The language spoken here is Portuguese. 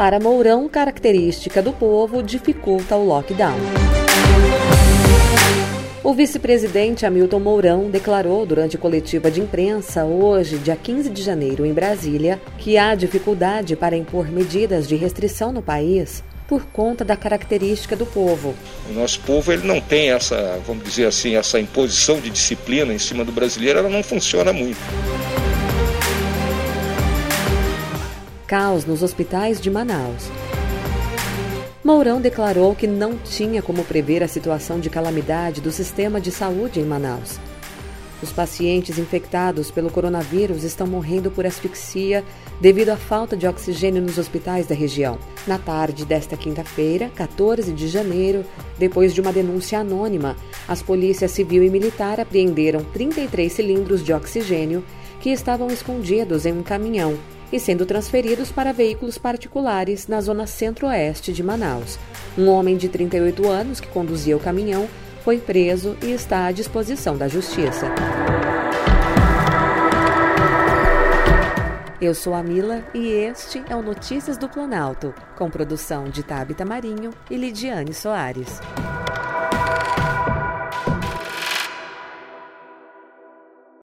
Para Mourão, característica do povo dificulta o lockdown. O vice-presidente Hamilton Mourão declarou durante coletiva de imprensa hoje, dia 15 de janeiro, em Brasília, que há dificuldade para impor medidas de restrição no país por conta da característica do povo. O nosso povo ele não tem essa, vamos dizer assim, essa imposição de disciplina em cima do brasileiro, ela não funciona muito. Caos nos hospitais de Manaus. Mourão declarou que não tinha como prever a situação de calamidade do sistema de saúde em Manaus. Os pacientes infectados pelo coronavírus estão morrendo por asfixia devido à falta de oxigênio nos hospitais da região. Na tarde desta quinta-feira, 14 de janeiro, depois de uma denúncia anônima, as polícias civil e militar apreenderam 33 cilindros de oxigênio que estavam escondidos em um caminhão e sendo transferidos para veículos particulares na zona centro-oeste de Manaus. Um homem de 38 anos que conduzia o caminhão foi preso e está à disposição da Justiça. Eu sou a Mila e este é o Notícias do Planalto, com produção de Tabita Marinho e Lidiane Soares.